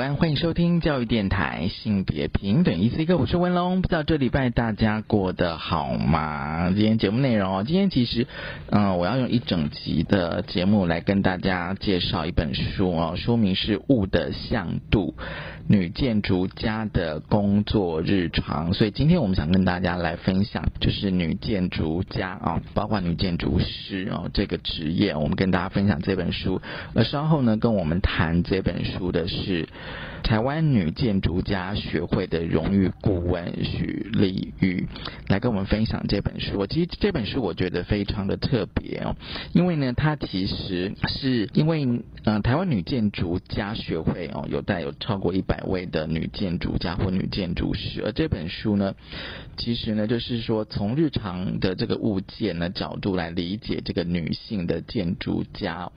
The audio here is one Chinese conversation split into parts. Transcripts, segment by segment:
安，欢迎收听教育电台性别平等一次一个，我是文龙。不知道这礼拜大家过得好吗？今天节目内容哦，今天其实，嗯，我要用一整集的节目来跟大家介绍一本书哦，书名是《物的向度》。女建筑家的工作日常，所以今天我们想跟大家来分享，就是女建筑家啊，包括女建筑师哦这个职业，我们跟大家分享这本书。而稍后呢，跟我们谈这本书的是。台湾女建筑家学会的荣誉顾问许丽玉来跟我们分享这本书。其实这本书我觉得非常的特别哦，因为呢，它其实是因为嗯，台湾女建筑家学会哦，有带有超过一百位的女建筑家或女建筑师。而这本书呢，其实呢，就是说从日常的这个物件的角度来理解这个女性的建筑家。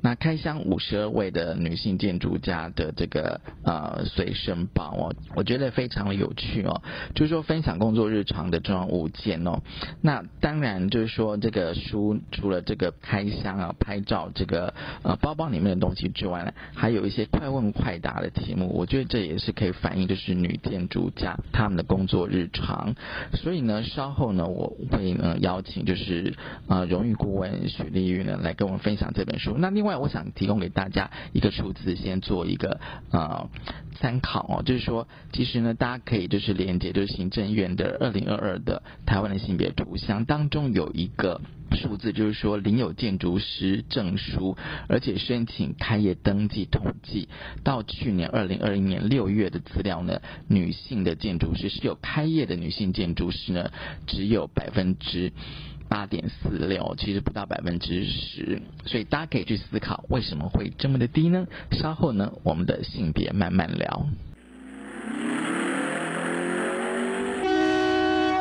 那开箱五十二位的女性建筑家的这个。呃，随身包哦，我觉得非常的有趣哦。就是说，分享工作日常的重要物件哦。那当然就是说，这个书除了这个开箱啊、拍照这个呃包包里面的东西之外呢，还有一些快问快答的题目。我觉得这也是可以反映就是女建筑家他们的工作日常。所以呢，稍后呢，我会呢邀请就是呃荣誉顾问许丽玉呢来跟我们分享这本书。那另外，我想提供给大家一个数字，先做一个呃。参考哦，就是说，其实呢，大家可以就是连接，就是行政院的二零二二的台湾的性别图像当中有一个数字，就是说，领有建筑师证书，而且申请开业登记统计，到去年二零二零年六月的资料呢，女性的建筑师是有开业的女性建筑师呢，只有百分之。八点四六，其实不到百分之十，所以大家可以去思考为什么会这么的低呢？稍后呢，我们的性别慢慢聊。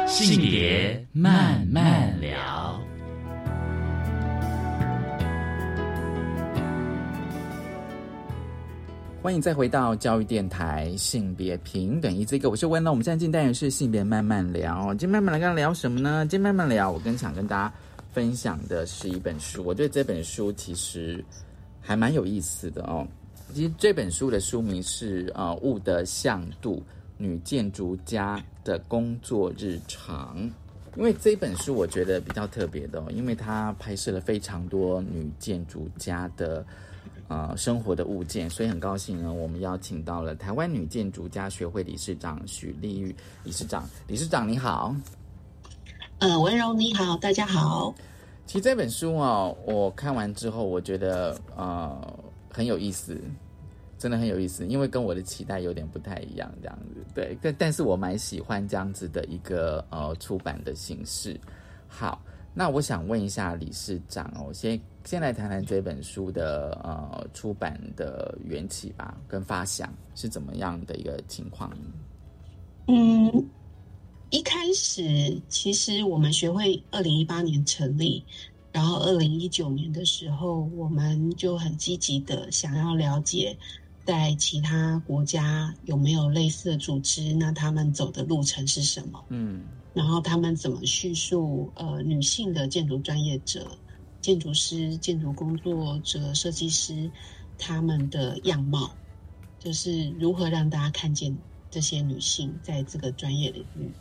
性别慢慢聊。欢迎再回到教育电台性别平等一这个，我是温乐。我们现在进单元是性别慢慢聊。今天慢慢来跟大家聊什么呢？今天慢慢聊，我更想跟大家分享的是一本书。我对这本书其实还蛮有意思的哦。其实这本书的书名是呃雾的向度女建筑家的工作日常。因为这本书我觉得比较特别的哦，因为它拍摄了非常多女建筑家的。呃，生活的物件，所以很高兴呢，我们邀请到了台湾女建筑家学会理事长许丽玉理事长。理事长你好，呃，文荣你好，大家好。其实这本书哦，我看完之后，我觉得呃很有意思，真的很有意思，因为跟我的期待有点不太一样，这样子。对，但但是我蛮喜欢这样子的一个呃出版的形式。好。那我想问一下理事长哦，先先来谈谈这本书的呃出版的缘起吧，跟发想是怎么样的一个情况？嗯，一开始其实我们学会二零一八年成立，然后二零一九年的时候，我们就很积极的想要了解在其他国家有没有类似的组织，那他们走的路程是什么？嗯。然后他们怎么叙述呃女性的建筑专业者、建筑师、建筑工作者、设计师他们的样貌，就是如何让大家看见这些女性在这个专业领域。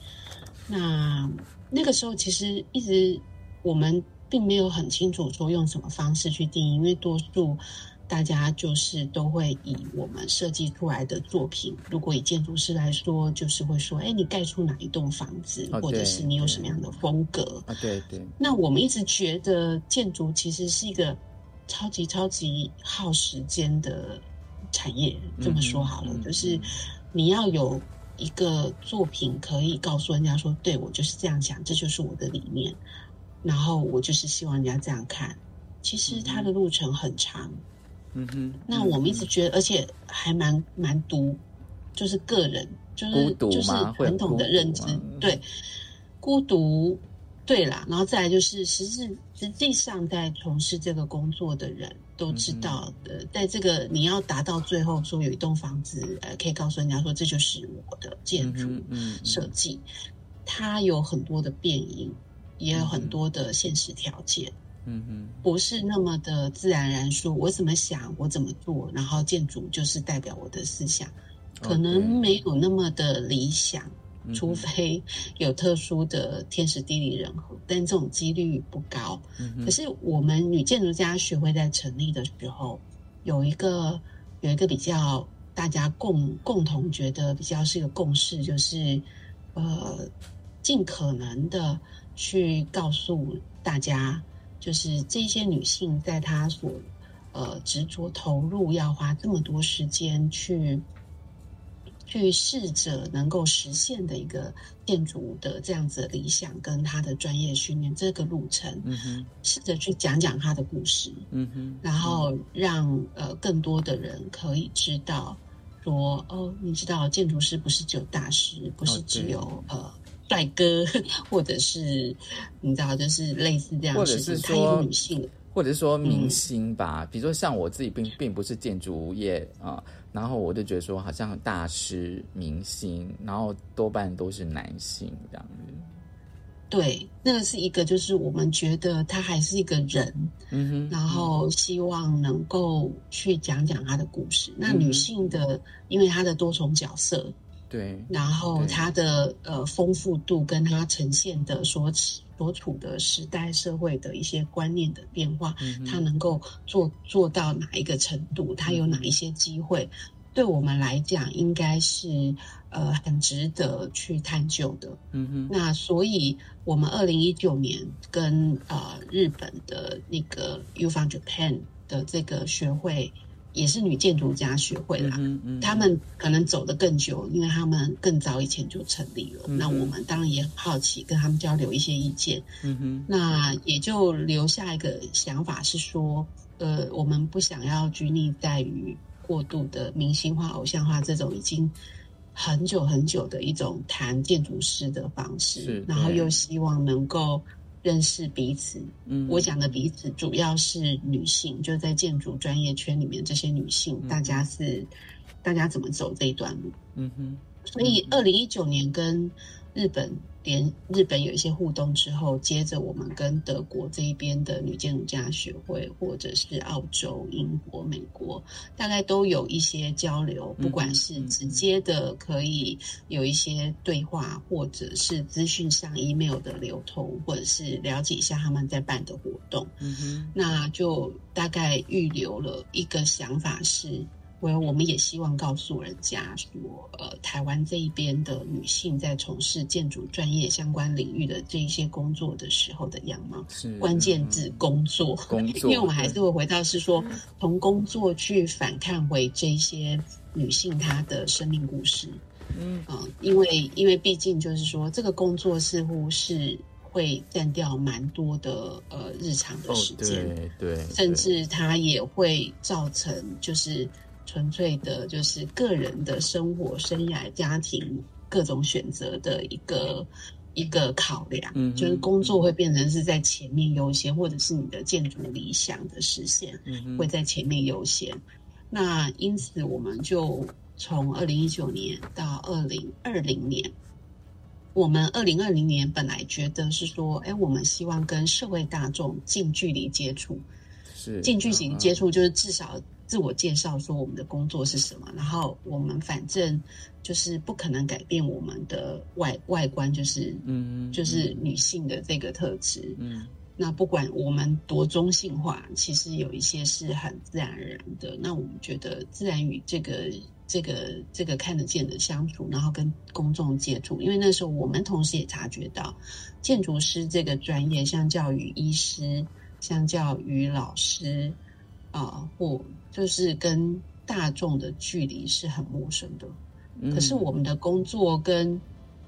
那那个时候其实一直我们并没有很清楚说用什么方式去定义，因为多数。大家就是都会以我们设计出来的作品，如果以建筑师来说，就是会说，哎，你盖出哪一栋房子，或者是你有什么样的风格？啊，对对。那我们一直觉得建筑其实是一个超级超级耗时间的产业。这么说好了，就是你要有一个作品可以告诉人家说，对我就是这样想，这就是我的理念，然后我就是希望人家这样看。其实它的路程很长。嗯哼，那我们一直觉得，而且还蛮蛮独，就是个人，就是就是传统的认知，对，孤独，对啦，然后再来就是实质实际上在从事这个工作的人都知道的，在这个你要达到最后说有一栋房子，呃，可以告诉人家说这就是我的建筑设计，它有很多的变因，也有很多的现实条件。嗯哼，不是那么的自然而然说，我怎么想，我怎么做，然后建筑就是代表我的思想，可能没有那么的理想，除非有特殊的天时地利人和，但这种几率不高。可是我们女建筑家学会在成立的时候，有一个有一个比较大家共共同觉得比较是一个共识，就是呃，尽可能的去告诉大家。就是这些女性在她所呃执着投入，要花这么多时间去去试着能够实现的一个建筑的这样子的理想，跟她的专业训练这个路程，嗯哼，试着去讲讲她的故事，嗯哼，然后让呃更多的人可以知道说，哦，你知道建筑师不是只有大师，不是只有呃。帅哥，或者是你知道，就是类似这样，或者是说女性，或者是说明星吧。比如说像我自己，并并不是建筑业啊，然后我就觉得说，好像大师、明星，然后多半都是男性这样子。对，那个是一个，就是我们觉得他还是一个人，嗯哼，然后希望能够去讲讲他的故事。那女性的，因为她的多重角色。对，然后它的呃丰富度跟它呈现的所所处的时代社会的一些观念的变化，它能够做做到哪一个程度？它有哪一些机会？对我们来讲，应该是呃很值得去探究的。嗯哼，那所以我们二零一九年跟呃日本的那个 U Fund Japan 的这个学会。也是女建筑家学会啦，他们可能走得更久，因为他们更早以前就成立了。那我们当然也很好奇，跟他们交流一些意见。嗯哼，那也就留下一个想法是说，呃，我们不想要拘泥在于过度的明星化、偶像化这种已经很久很久的一种谈建筑师的方式，然后又希望能够。认识彼此，嗯，我讲的彼此主要是女性，就在建筑专业圈里面，这些女性，大家是大家怎么走这一段路？嗯哼，所以二零一九年跟日本。连日本有一些互动之后，接着我们跟德国这一边的女建筑家学会，或者是澳洲、英国、美国，大概都有一些交流，不管是直接的可以有一些对话，或者是资讯上 email 的流通，或者是了解一下他们在办的活动。嗯哼，那就大概预留了一个想法是。我我们也希望告诉人家说，呃，台湾这一边的女性在从事建筑专业相关领域的这一些工作的时候的样貌，关键字工作，工作，因为我们还是会回到是说，从工作去反看回这些女性她的生命故事，嗯。啊，因为因为毕竟就是说，这个工作似乎是会占掉蛮多的呃日常的时间，对，甚至它也会造成就是。纯粹的，就是个人的生活、生涯、家庭各种选择的一个一个考量，嗯，就是工作会变成是在前面优先，或者是你的建筑理想的实现会在前面优先。那因此，我们就从二零一九年到二零二零年，我们二零二零年本来觉得是说，哎，我们希望跟社会大众近距离接触，是近距离接触，就是至少。自我介绍说我们的工作是什么，然后我们反正就是不可能改变我们的外外观，就是嗯，就是女性的这个特质。嗯，那不管我们多中性化，其实有一些是很自然而然的。那我们觉得自然与这个这个这个看得见的相处，然后跟公众接触，因为那时候我们同时也察觉到，建筑师这个专业相较于医师，相较于老师啊或。就是跟大众的距离是很陌生的，可是我们的工作跟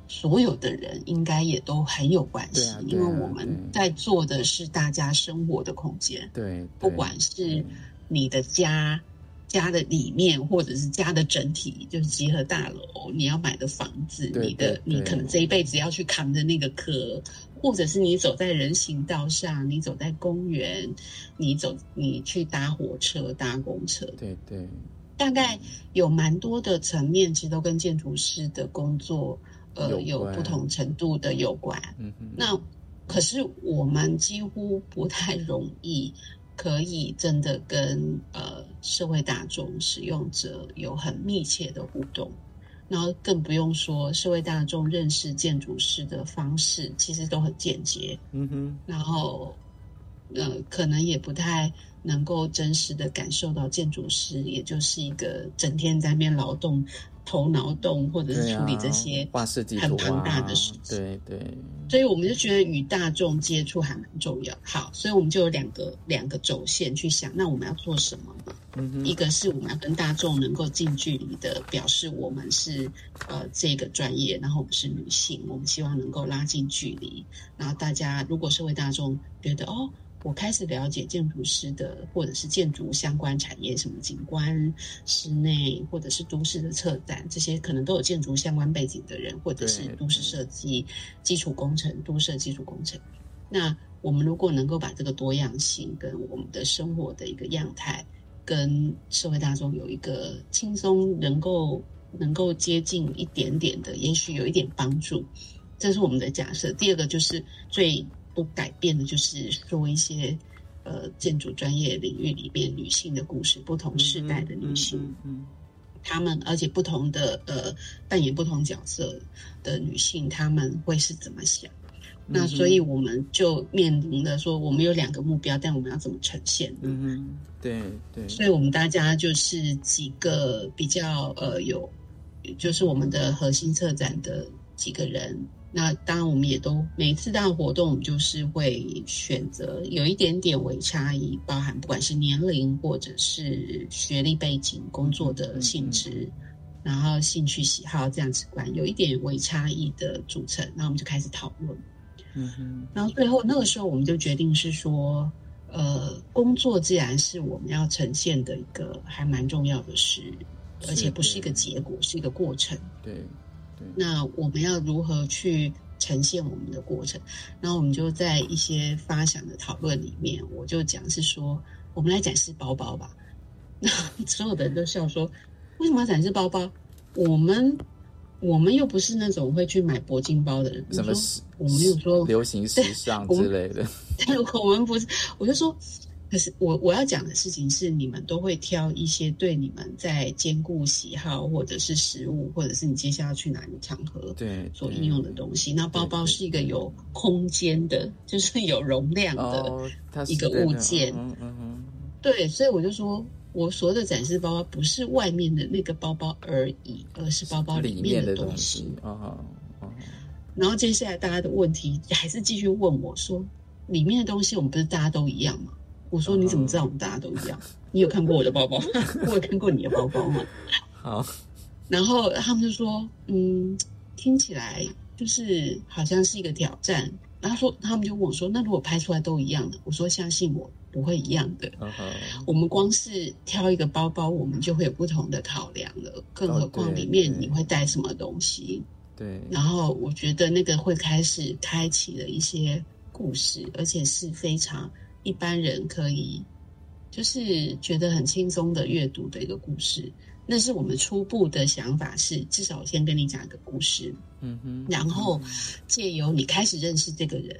所有的人应该也都很有关系，因为我们在做的是大家生活的空间。对，不管是你的家、家的里面，或者是家的整体，就是集合大楼，你要买的房子，你的你可能这一辈子要去扛的那个壳，或者是你走在人行道上，你走在公园，你走你去搭火车、搭公车，对对，大概有蛮多的层面，其实都跟建筑师的工作呃有不同程度的有关。嗯哼，那可是我们几乎不太容易。可以真的跟呃社会大众使用者有很密切的互动，然后更不用说社会大众认识建筑师的方式，其实都很间接。嗯哼，然后呃，可能也不太能够真实的感受到建筑师，也就是一个整天在面劳动。头脑洞，或者是处理这些很庞大的事情，对对，所以我们就觉得与大众接触还蛮重要。好，所以我们就有两个两个轴线去想，那我们要做什么呢？嗯一个是我们要跟大众能够近距离的表示我们是呃这个专业，然后我们是女性，我们希望能够拉近距离，然后大家如果社会大众觉得哦。我开始了解建筑师的，或者是建筑相关产业，什么景观、室内，或者是都市的策展，这些可能都有建筑相关背景的人，或者是都市设计、基础工程、都市基础工程。那我们如果能够把这个多样性跟我们的生活的一个样态，跟社会大众有一个轻松能够能够接近一点点的，也许有一点帮助，这是我们的假设。第二个就是最。不改变的，就是说一些呃建筑专业领域里边女性的故事，不同时代的女性，嗯，她们而且不同的呃扮演不同角色的女性，她们会是怎么想？那所以我们就面临了说，我们有两个目标，但我们要怎么呈现？嗯嗯，对对。所以我们大家就是几个比较呃有，就是我们的核心策展的几个人。那当然，我们也都每一次大活动，我们就是会选择有一点点微差异，包含不管是年龄或者是学历背景、工作的性质，然后兴趣喜好这样子观，有一点微差异的组成，那我们就开始讨论。嗯哼，然后最后那个时候，我们就决定是说，呃，工作既然是我们要呈现的一个还蛮重要的事，而且不是一个结果，是一个过程。对。那我们要如何去呈现我们的过程？然后我们就在一些发想的讨论里面，我就讲是说，我们来展示包包吧。那所有的人都笑说，为什么要展示包包？我们我们又不是那种会去买铂金包的人。什么？我们有说流行时尚之类的。但，我们不是。我就说。可是我我要讲的事情是，你们都会挑一些对你们在兼顾喜好，或者是食物，或者是你接下来去哪个场合对所应用的东西。那包包是一个有空间的，就是有容量的一个物件。嗯。对，所以我就说，我所有的展示包包不是外面的那个包包而已，而是包包里面的东西。啊然后接下来大家的问题还是继续问我说，里面的东西我们不是大家都一样吗？我说你怎么知道我们大家都一样？你有看过我的包包？我有看过你的包包吗？好，然后他们就说，嗯，听起来就是好像是一个挑战。然后说，他们就问我说，那如果拍出来都一样的？我说相信我，不会一样的。我们光是挑一个包包，我们就会有不同的考量了，更何况里面你会带什么东西？对。然后我觉得那个会开始开启了一些故事，而且是非常。一般人可以就是觉得很轻松的阅读的一个故事，那是我们初步的想法是，至少我先跟你讲一个故事，嗯哼，然后借由你开始认识这个人，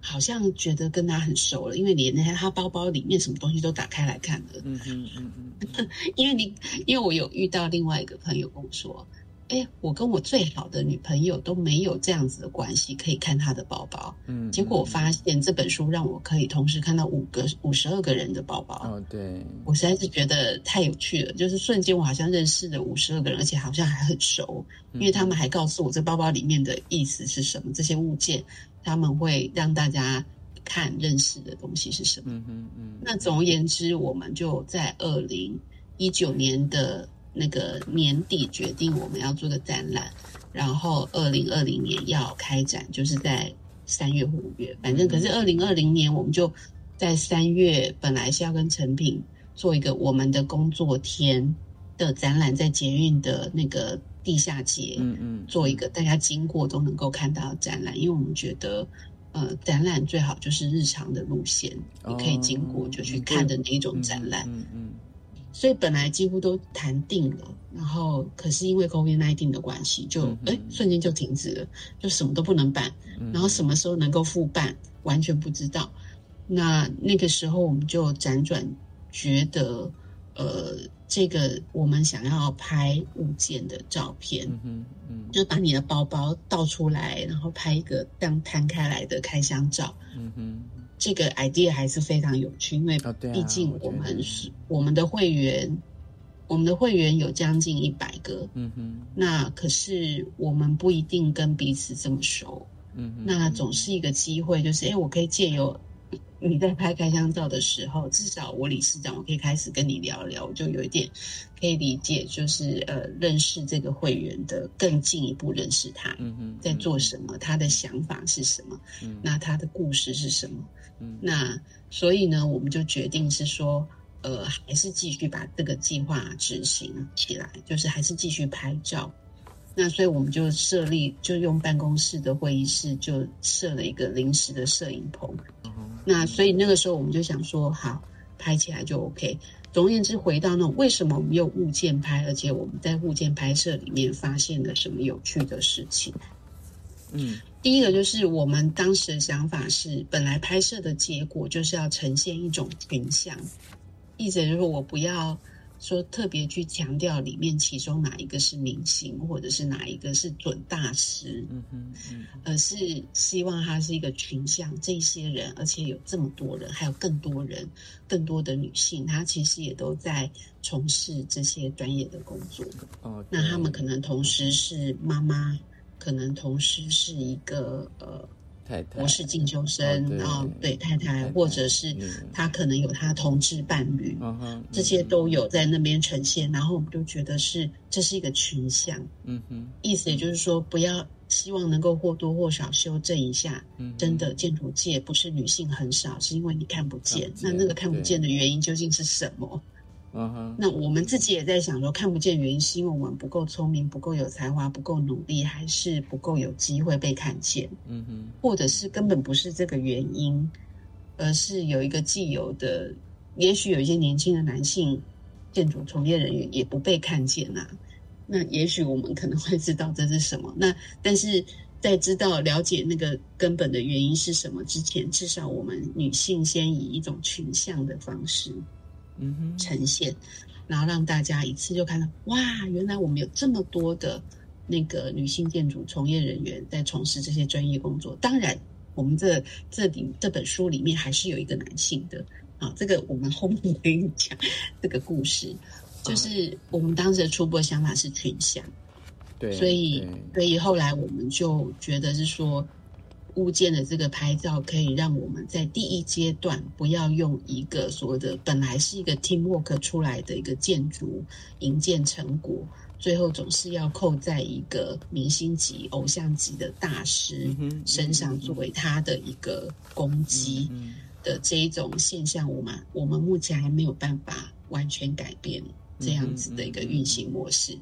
好像觉得跟他很熟了，因为连那些他包包里面什么东西都打开来看了，嗯哼嗯 嗯，因为你因为我有遇到另外一个朋友跟我说。哎，我跟我最好的女朋友都没有这样子的关系，可以看她的包包。嗯，结果我发现这本书让我可以同时看到五个、五十二个人的包包。哦，对，我实在是觉得太有趣了。就是瞬间，我好像认识了五十二个人，而且好像还很熟，因为他们还告诉我这包包里面的意思是什么，这些物件他们会让大家看认识的东西是什么。嗯嗯嗯。那总而言之，我们就在二零一九年的。那个年底决定我们要做个展览，然后二零二零年要开展，就是在三月或五月，反正可是二零二零年我们就在三月本来是要跟成品做一个我们的工作天的展览，在捷运的那个地下街，嗯嗯，做一个大家经过都能够看到的展览，因为我们觉得。呃，展览最好就是日常的路线，你可以经过就去看的那一种展览。嗯嗯。所以本来几乎都谈定了，然后可是因为 COVID-19 的关系，就哎瞬间就停止了，就什么都不能办。然后什么时候能够复办，完全不知道。那那个时候我们就辗转觉得，呃。这个我们想要拍物件的照片，嗯嗯，就把你的包包倒出来，然后拍一个这样摊开来的开箱照。嗯哼，这个 idea 还是非常有趣，因为毕竟我们是我们的会员，我们的会员有将近一百个。嗯哼，那可是我们不一定跟彼此这么熟。嗯，那总是一个机会，就是哎，我可以借由。你在拍开箱照的时候，至少我理事长我可以开始跟你聊聊，我就有一点可以理解，就是呃，认识这个会员的更进一步认识他，嗯哼，在做什么，他的想法是什么，嗯，那他的故事是什么，嗯，那所以呢，我们就决定是说，呃，还是继续把这个计划执行起来，就是还是继续拍照。那所以我们就设立，就用办公室的会议室就设了一个临时的摄影棚。那所以那个时候我们就想说，好拍起来就 OK。总而言之，回到那种为什么我们用物件拍，而且我们在物件拍摄里面发现了什么有趣的事情？嗯，第一个就是我们当时的想法是，本来拍摄的结果就是要呈现一种群像，意思就是我不要。说特别去强调里面其中哪一个是明星，或者是哪一个是准大师，嗯哼，而是希望它是一个群像，这些人，而且有这么多人，还有更多人，更多的女性，她其实也都在从事这些专业的工作。哦，那他们可能同时是妈妈，可能同时是一个呃。太太博士进修生，然后对太太，或者是他可能有他同志伴侣，这些都有在那边呈现。然后我们就觉得是这是一个群像，嗯哼，意思也就是说，不要希望能够或多或少修正一下。真的建筑界不是女性很少，是因为你看不见。那那个看不见的原因究竟是什么？嗯哼，那我们自己也在想说，看不见原因是因为我们不够聪明、不够有才华、不够努力，还是不够有机会被看见？嗯哼，或者是根本不是这个原因，而是有一个既有的，也许有一些年轻的男性建筑从业人员也不被看见呐。那也许我们可能会知道这是什么。那但是在知道了解那个根本的原因是什么之前，至少我们女性先以一种群像的方式。嗯哼，呈现，然后让大家一次就看到，哇，原来我们有这么多的那个女性建筑从业人员在从事这些专业工作。当然，我们这这里这本书里面还是有一个男性的啊，这个我们后面可以讲这个故事。就是我们当时的初步想法是群像，对，所以所以后来我们就觉得是说。物件的这个拍照可以让我们在第一阶段不要用一个所谓的本来是一个 teamwork 出来的一个建筑营建成果，最后总是要扣在一个明星级、偶像级的大师身上作为他的一个攻击的这一种现象，我们我们目前还没有办法完全改变这样子的一个运行模式，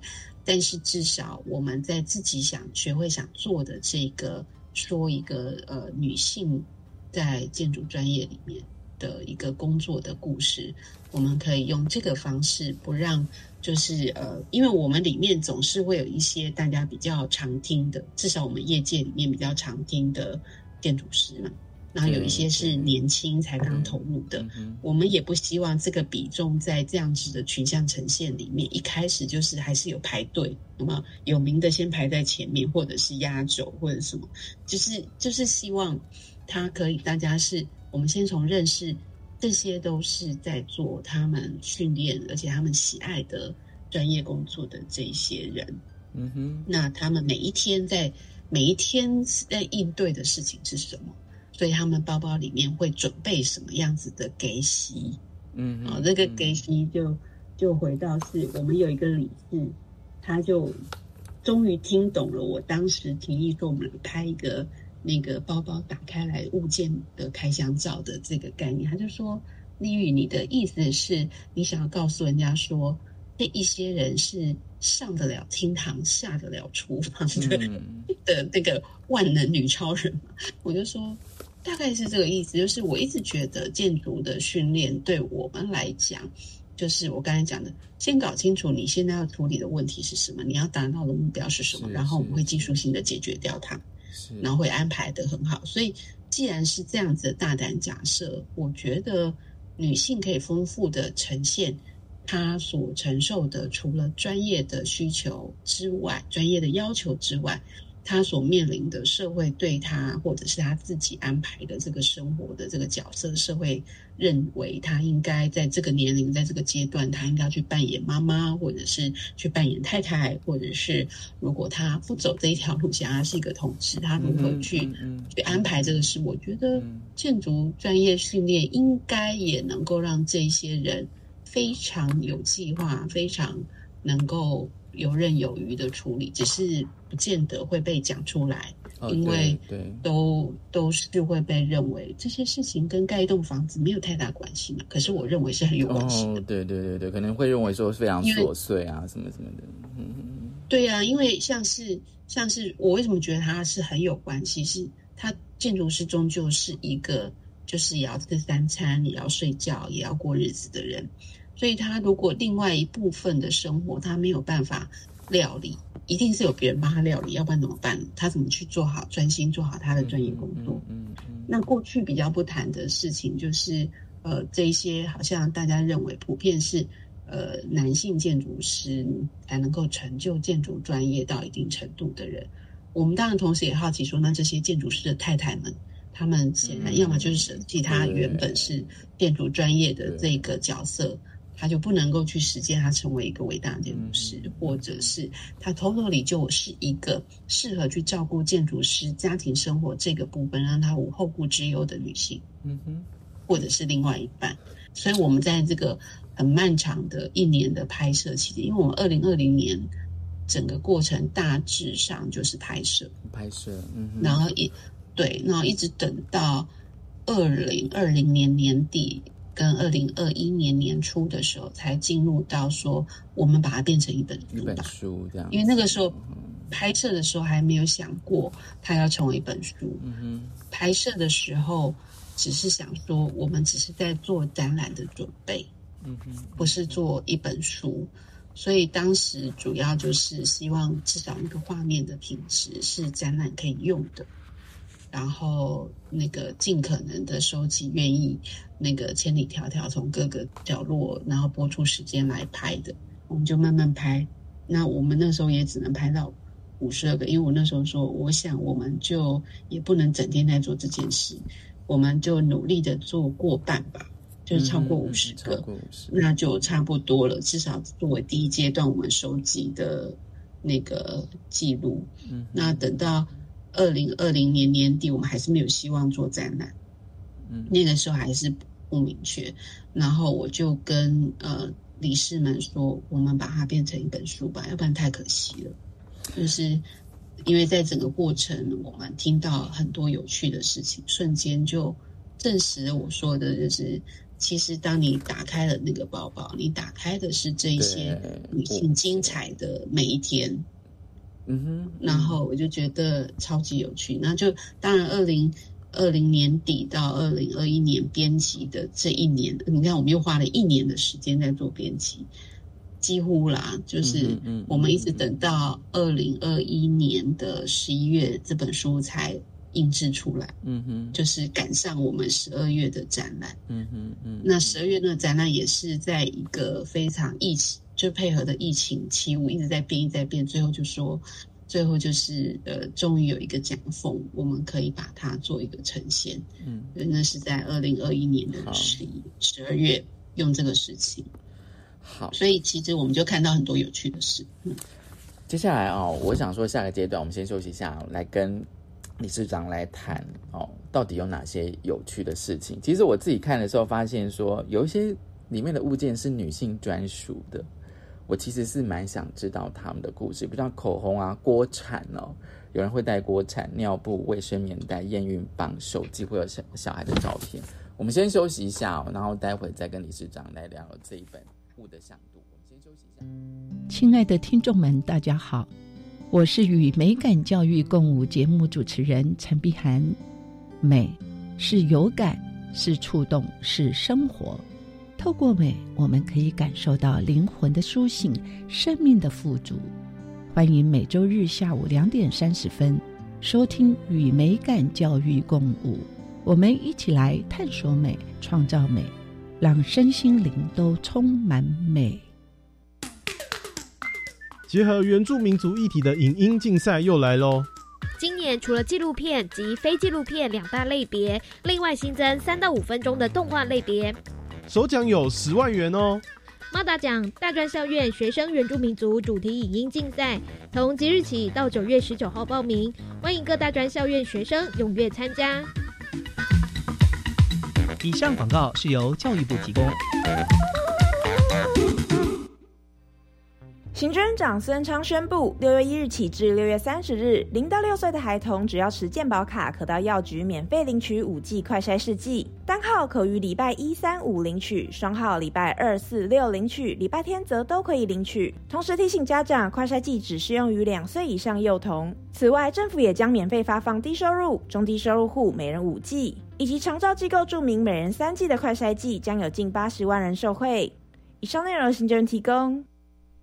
但是至少我们在自己想学会想做的这个。说一个呃女性在建筑专业里面的一个工作的故事，我们可以用这个方式，不让就是呃，因为我们里面总是会有一些大家比较常听的，至少我们业界里面比较常听的建筑师嘛。然后有一些是年轻才刚投入的，我们也不希望这个比重在这样子的群像呈现里面，一开始就是还是有排队，那么有？名的先排在前面，或者是压轴或者什么，就是就是希望他可以大家是我们先从认识这些都是在做他们训练，而且他们喜爱的专业工作的这些人，嗯哼，那他们每一天在每一天在应对的事情是什么？所以他们包包里面会准备什么样子的给席？嗯，好，这个给席就就回到是我们有一个理事，他就终于听懂了我当时提议说我们拍一个那个包包打开来物件的开箱照的这个概念。他就说：“丽玉，你的意思是你想要告诉人家说，那一些人是上得了厅堂、下得了厨房的 的那个万能女超人吗？我就说，大概是这个意思。就是我一直觉得建筑的训练对我们来讲，就是我刚才讲的，先搞清楚你现在要处理的问题是什么，你要达到的目标是什么，然后我们会技术性的解决掉它，然后会安排的很好。所以，既然是这样子的大胆假设，我觉得女性可以丰富的呈现。她所承受的，除了专业的需求之外，专业的要求之外，他所面临的社会对他，或者是他自己安排的这个生活的这个角色，社会认为他应该在这个年龄，在这个阶段，他应该去扮演妈妈，或者是去扮演太太，或者是如果他不走这一条路线，他是一个同志，他如何去去安排这个事？我觉得建筑专业训练应该也能够让这些人。非常有计划，非常能够游刃有余的处理，只是不见得会被讲出来，因为都都是会被认为这些事情跟盖一栋房子没有太大关系嘛。可是我认为是很有关系的。对对对对，可能会认为说非常琐碎啊，什么什么的。嗯对啊，因为像是像是我为什么觉得它是很有关系？是它建筑师终究是一个，就是也要吃三餐，也要睡觉，也要过日子的人。所以他如果另外一部分的生活他没有办法料理，一定是有别人帮他料理，要不然怎么办？他怎么去做好专心做好他的专业工作？嗯嗯。那过去比较不谈的事情就是，呃，这些好像大家认为普遍是呃男性建筑师才能够成就建筑专业到一定程度的人。我们当然同时也好奇说，那这些建筑师的太太们，他们显然要么就是舍弃他原本是建筑专业的这个角色。他就不能够去实践他成为一个伟大的建筑师，或者是他偷偷里就是一个适合去照顾建筑师家庭生活这个部分，让他无后顾之忧的女性，嗯哼，或者是另外一半。所以，我们在这个很漫长的一年的拍摄期间，因为我们二零二零年整个过程大致上就是拍摄，拍摄，嗯，然后一对，然后一直等到二零二零年年底。跟二零二一年年初的时候，才进入到说我们把它变成一本一本书这样，因为那个时候拍摄的时候还没有想过它要成为一本书。拍摄的时候只是想说，我们只是在做展览的准备，嗯哼，不是做一本书。所以当时主要就是希望至少那个画面的品质是展览可以用的。然后那个尽可能的收集愿意那个千里迢迢从各个角落，然后播出时间来拍的，我们就慢慢拍。那我们那时候也只能拍到五十二个，因为我那时候说，我想我们就也不能整天在做这件事，我们就努力的做过半吧，就是超过五十个，那就差不多了。至少作为第一阶段我们收集的那个记录，嗯，那等到。二零二零年年底，我们还是没有希望做展览。嗯，那个时候还是不明确。然后我就跟呃理事们说，我们把它变成一本书吧，要不然太可惜了。就是因为在整个过程，我们听到很多有趣的事情，瞬间就证实了我说的，就是其实当你打开了那个包包，你打开的是这些女性精彩的每一天。嗯哼，然后我就觉得超级有趣。那就当然，二零二零年底到二零二一年编辑的这一年，你看我们又花了一年的时间在做编辑，几乎啦，就是我们一直等到二零二一年的十一月，这本书才印制出来。嗯哼，就是赶上我们十二月的展览。嗯哼嗯，那十二月那个展览也是在一个非常疫情。就配合的疫情起舞一直在变，一直在变，最后就说，最后就是呃，终于有一个讲缝，我们可以把它做一个呈现。嗯，那是在二零二一年的十一十二月用这个事情。好，所以其实我们就看到很多有趣的事。嗯，接下来哦，我想说下个阶段我们先休息一下，来跟理事长来谈哦，到底有哪些有趣的事情？其实我自己看的时候发现说，有一些里面的物件是女性专属的。我其实是蛮想知道他们的故事，比如像口红啊、锅铲哦，有人会带锅铲、尿布、卫生棉袋、验孕棒、手机，会有小小孩的照片。我们先休息一下哦，然后待会再跟理事长来聊这一本《物的向度》。我们先休息一下。亲爱的听众们，大家好，我是与美感教育共舞节目主持人陈碧涵。美是有感，是触动，是生活。透过美，我们可以感受到灵魂的苏醒，生命的富足。欢迎每周日下午两点三十分收听《与美感教育共舞》。我们一起来探索美，创造美，让身心灵都充满美。结合原住民族议题的影音竞赛又来喽！今年除了纪录片及非纪录片两大类别，另外新增三到五分钟的动画类别。首奖有十万元哦！猫达奖大专校院学生原住民族主题影音竞赛，从即日起到九月十九号报名，欢迎各大专校院学生踊跃参加。以上广告是由教育部提供。行政院长孙昌宣布，六月一日起至六月三十日，零到六岁的孩童只要持健保卡，可到药局免费领取五剂快筛试剂。单号可于礼拜一、三、五领取，双号礼拜二、四、六领取，礼拜天则都可以领取。同时提醒家长，快筛剂只适用于两岁以上幼童。此外，政府也将免费发放低收入、中低收入户每人五剂。以及长照机构注明每人三剂的快筛剂，将有近八十万人受惠。以上内容行政人提供。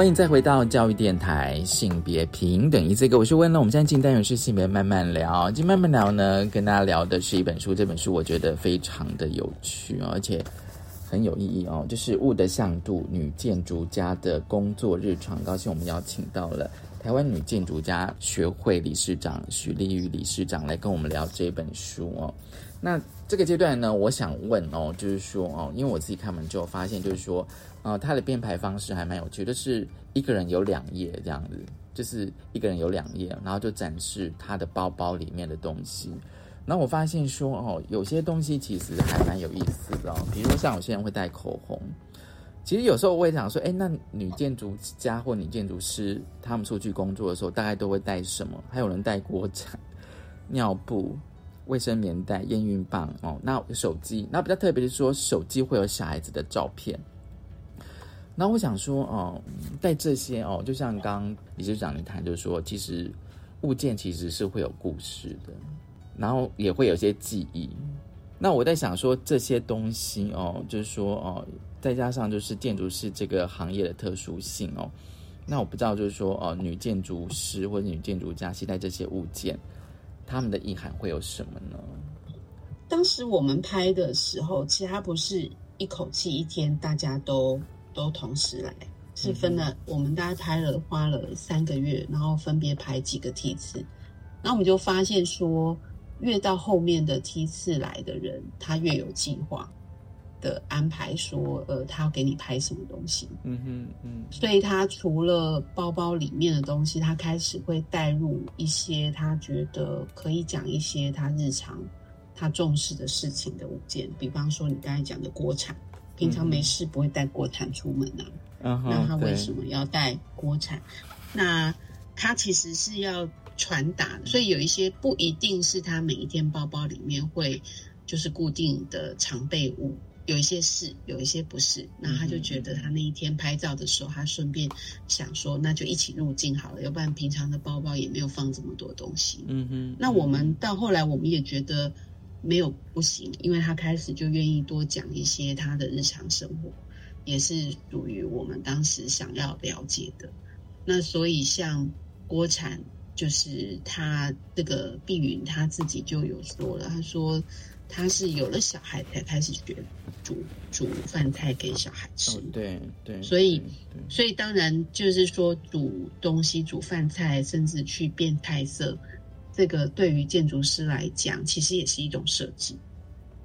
欢迎再回到教育电台，性别平等。一这个我是温乐。我们现在进单元是性别慢慢聊。今慢慢聊呢，跟大家聊的是一本书。这本书我觉得非常的有趣而且很有意义哦。就是《物的向度：女建筑家的工作日常》。高兴我们邀请到了台湾女建筑家学会理事长许丽玉理事长来跟我们聊这本书哦。那这个阶段呢，我想问哦，就是说哦，因为我自己看完之后发现，就是说。啊，它的编排方式还蛮有趣，就是一个人有两页这样子，就是一个人有两页，然后就展示他的包包里面的东西。然后我发现说，哦，有些东西其实还蛮有意思的，比如说像有些人会带口红。其实有时候我也想说，哎，那女建筑家或女建筑师他们出去工作的时候，大概都会带什么？还有人带锅铲、尿布、卫生棉袋、验孕棒哦。那手机，那比较特别是说，手机会有小孩子的照片。那我想说，哦，在这些哦，就像刚刚理事长你谈，就是说，其实物件其实是会有故事的，然后也会有些记忆。那我在想说，这些东西哦，就是说哦，再加上就是建筑师这个行业的特殊性哦，那我不知道就是说哦，女建筑师或者女建筑家携带这些物件，他们的意涵会有什么呢？当时我们拍的时候，其实它不是一口气一天大家都。都同时来，是分了。我们大概拍了花了三个月，然后分别排几个梯次。然后我们就发现说，越到后面的梯次来的人，他越有计划的安排，说呃，他要给你拍什么东西。嗯哼嗯。所以他除了包包里面的东西，他开始会带入一些他觉得可以讲一些他日常他重视的事情的物件，比方说你刚才讲的锅铲。平常没事不会带锅铲出门啊，那他为什么要带锅铲？那他其实是要传达，所以有一些不一定是他每一天包包里面会就是固定的常备物，有一些是，有一些不是。那他就觉得他那一天拍照的时候，他顺便想说，那就一起入镜好了，要不然平常的包包也没有放这么多东西。嗯哼。那我们到后来，我们也觉得。没有不行，因为他开始就愿意多讲一些他的日常生活，也是属于我们当时想要了解的。那所以像郭产，就是他这个碧云他自己就有说了，他说他是有了小孩才开始学煮煮饭菜给小孩吃。哦，对对，所以所以当然就是说煮东西、煮饭菜，甚至去变菜色，这个对于建筑师来讲，其实也是一种设计。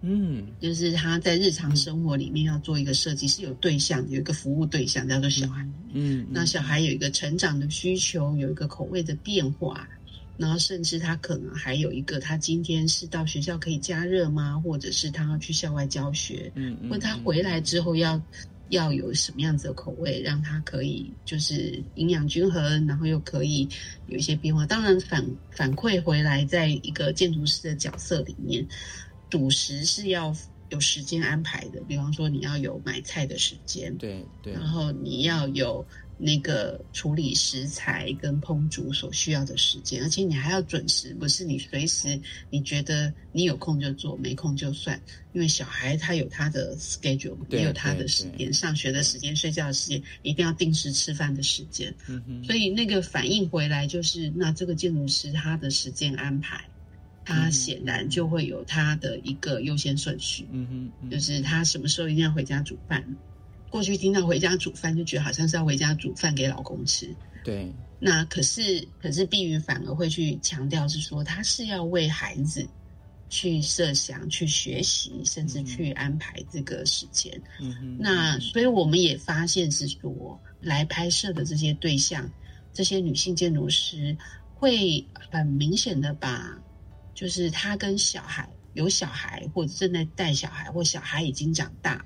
嗯就是他在日常生活里面要做一个设计，是有对象，有一个服务对象叫做小孩。嗯，那小孩有一个成长的需求，有一个口味的变化，然后甚至他可能还有一个，他今天是到学校可以加热吗？或者是他要去校外教学，嗯嗯，或他回来之后要要有什么样子的口味，让它可以就是营养均衡，然后又可以有一些变化。当然反反馈回来，在一个建筑师的角色里面，主食是要有时间安排的，比方说你要有买菜的时间，对对，然后你要有那个处理食材跟烹煮所需要的时间，而且你还要准时，不是你随时你觉得你有空就做，没空就算。因为小孩他有他的 schedule，也有他的时间，上学的时间、睡觉的时间，一定要定时吃饭的时间。嗯哼，所以那个反应回来就是，那这个建筑师他的时间安排，他嗯显然就会有他的一个优先顺序。嗯哼，嗯就是他什么时候一定要回家煮饭。过去听到回家煮饭，就觉得好像是要回家煮饭给老公吃。对，那可是，可是碧云反而会去强调是说，他是要为孩子去设想、去学习，甚至去安排这个时间。嗯哼，那所以我们也发现是说，来拍摄的这些对象，这些女性建筑师会很明显的把，就是他跟小孩有小孩或者正在带小孩或小孩已经长大了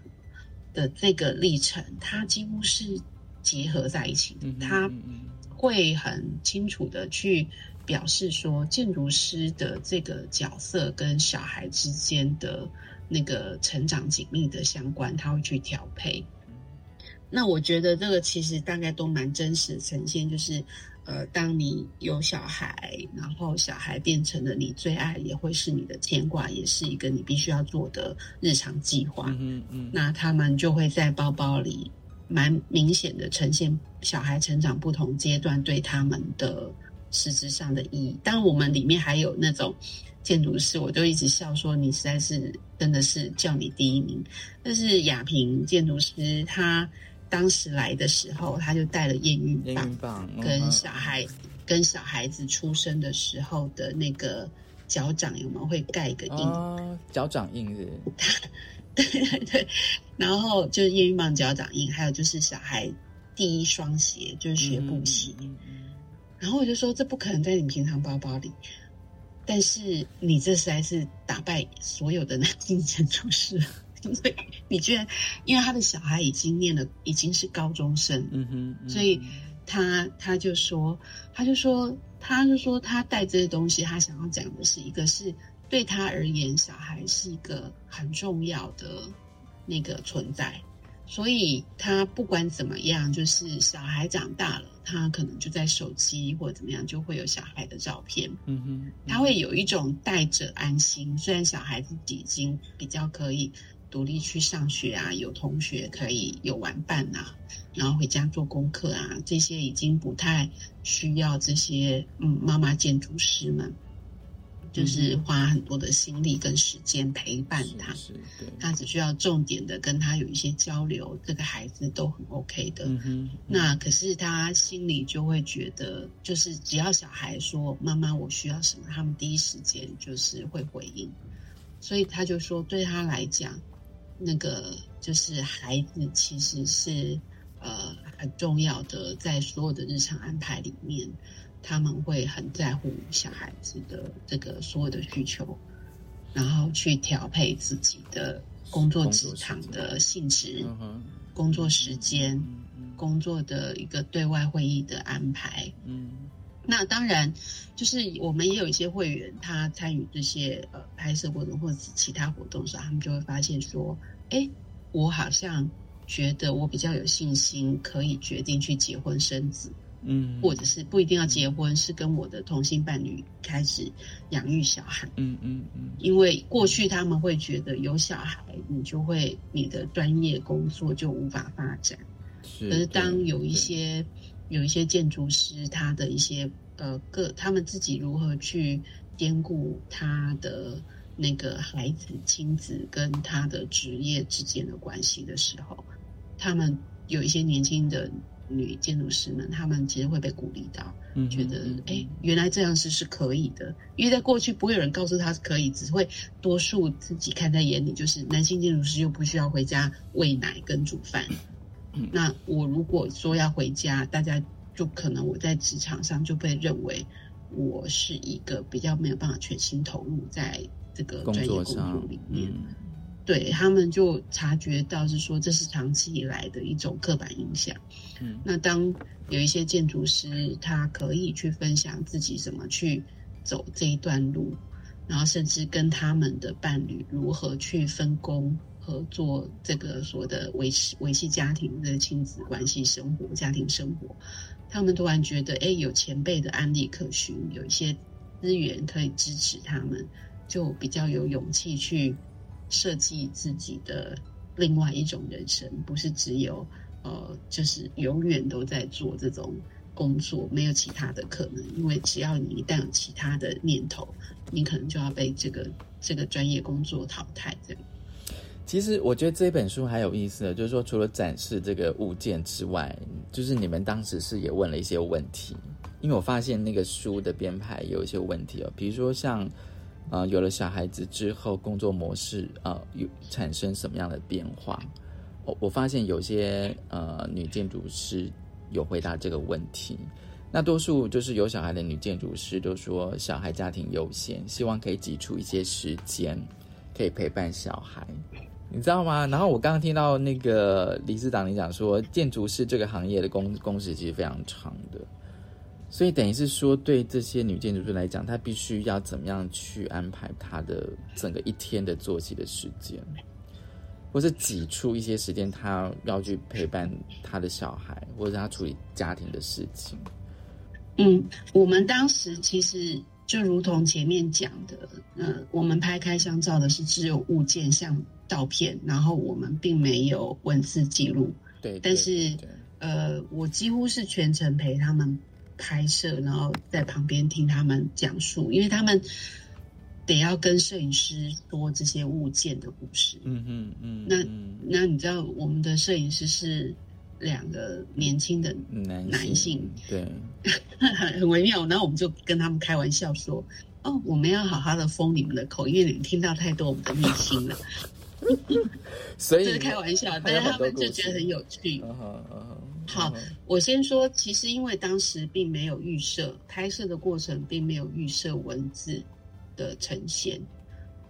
的这个历程，他几乎是结合在一起的嗯。哼它嗯嗯会很清楚的去表示说，建筑师的这个角色跟小孩之间的那个成长紧密的相关，他会去调配。那我觉得这个其实大概都蛮真实的呈现，就是呃，当你有小孩，然后小孩变成了你最爱，也会是你的牵挂，也是一个你必须要做的日常计划。嗯哼嗯，那他们就会在包包里蛮明显的呈现小孩成长不同阶段对他们的实质上的意义。当然，我们里面还有那种建筑师，我就一直笑说你实在是真的是叫你第一名。但是亚平建筑师他当时来的时候，他就带了验孕棒跟嗯小孩跟小孩子出生的时候的那个脚掌有没有会盖一个印。哦，脚掌印是是？对对对，然后就是验孕棒、脚掌印，还有就是小孩第一双鞋，就是学步鞋。然后我就说，这不可能在你平常包包里，但是你这实在是打败所有的男性建筑师了，因为你居然，因为他的小孩已经念了，已经是高中生，嗯哼，嗯所以他他就说，他就说，他就说他带这些东西，他想要讲的是一个是对他而言，小孩是一个很重要的那个存在，所以他不管怎么样，就是小孩长大了，他可能就在手机或者怎么样，就会有小孩的照片，嗯哼，他会有一种带着安心。虽然小孩子已经比较可以独立去上学啊，有同学可以有玩伴啊，然后回家做功课啊，这些已经不太需要这些嗯妈妈建筑师们，就是花很多的心力跟时间陪伴他。他只需要重点的跟他有一些交流，这个孩子都很 OK 的。那可是他心里就会觉得，就是只要小孩说“妈妈，我需要什么”，他们第一时间就是会回应。所以他就说，对他来讲，那个就是孩子其实是呃很重要的，在所有的日常安排里面，他们会很在乎小孩子的这个所有的需求，然后去调配自己的工作职场的性质、工作时间。工作的一个对外会议的安排。嗯那当然，就是我们也有一些会员，他参与这些呃拍摄活动或者是其他活动的时候，他们就会发现说，哎，我好像觉得我比较有信心，可以决定去结婚生子，嗯，或者是不一定要结婚，是跟我的同性伴侣开始养育小孩。嗯嗯嗯，因为过去他们会觉得有小孩，你就会你的专业工作就无法发展。是。可是当有一些有一些建筑师，他的一些呃个他们自己如何去兼顾他的那个孩子、亲子跟他的职业之间的关系的时候，他们有一些年轻的。女建筑师们，他们其实会被鼓励到，觉得哎，原来这样是是可以的。因为在过去不会有人告诉他是可以，只会多数自己看在眼里，就是男性建筑师又不需要回家喂奶跟煮饭。那我如果说要回家，大家就可能我在职场上就被认为我是一个比较没有办法全心投入在这个专业工作里面。对他们就察觉到是说这是长期以来的一种刻板印象。嗯，那当有一些建筑师他可以去分享自己怎么去走这一段路，然后甚至跟他们的伴侣如何去分工合作，这个所谓的维系维系家庭的亲子关系生活、家庭生活，他们突然觉得哎，有前辈的案例可循，有一些资源可以支持他们，就比较有勇气去。设计自己的另外一种人生，不是只有呃，就是永远都在做这种工作，没有其他的可能。因为只要你一旦有其他的念头，你可能就要被这个这个专业工作淘汰。这样。其实我觉得这本书还有意思的，就是说除了展示这个物件之外，就是你们当时是也问了一些问题，因为我发现那个书的编排有一些问题哦，比如说像。呃，有了小孩子之后，工作模式呃有产生什么样的变化？我我发现有些呃女建筑师有回答这个问题。那多数就是有小孩的女建筑师都说，小孩家庭优先，希望可以挤出一些时间，可以陪伴小孩，你知道吗？然后我刚刚听到那个理事长你讲说，建筑师这个行业的工工时其实非常长的。所以等于是说，对这些女建筑师来讲，她必须要怎么样去安排她的整个一天的作息的时间，或是挤出一些时间，她要去陪伴她的小孩，或者她处理家庭的事情。嗯，我们当时其实就如同前面讲的，呃，我们拍开箱照的是只有物件像照片，然后我们并没有文字记录。对，但是呃，我几乎是全程陪他们。拍摄，然后在旁边听他们讲述，因为他们得要跟摄影师说这些物件的故事。嗯嗯嗯。那那你知道，我们的摄影师是两个年轻的男性，对，很微妙。然后我们就跟他们开玩笑说：“哦，我们要好好的封你们的口，因为你们听到太多我们的秘辛了。” 所以这是开玩笑，但是他们就觉得很有趣。好，我先说，其实因为当时并没有预设拍摄的过程，并没有预设文字的呈现，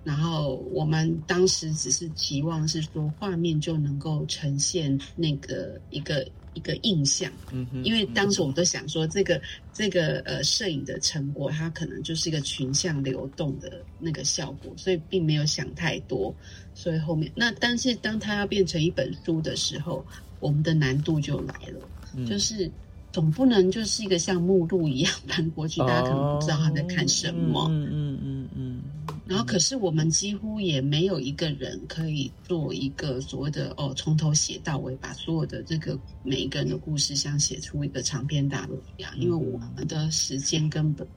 然后我们当时只是期望是说画面就能够呈现那个一个。一个印象，嗯，因为当时我都想说，这个这个呃摄影的成果，它可能就是一个群像流动的那个效果，所以并没有想太多。所以后面那，但是当它要变成一本书的时候，我们的难度就来了，就是总不能就是一个像目录一样翻过去，大家可能不知道他在看什么，嗯嗯嗯嗯。然后，可是我们几乎也没有一个人可以做一个所谓的哦，从头写到尾，把所有的这个每一个人的故事像写出一个长篇大论一样。因为我们的时间根本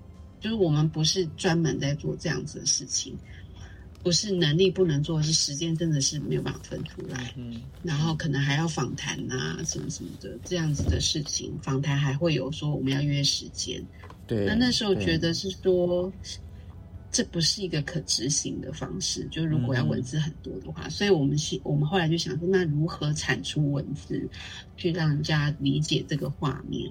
就是我们不是专门在做这样子的事情，不是能力不能做，是时间真的是没有办法分出来。嗯，然后可能还要访谈啊，什么什么的这样子的事情，访谈还会有说我们要约时间。对，那那时候觉得是说。这不是一个可执行的方式，就如果要文字很多的话，所以我们是，我们后来就想说，那如何产出文字，去让人家理解这个画面？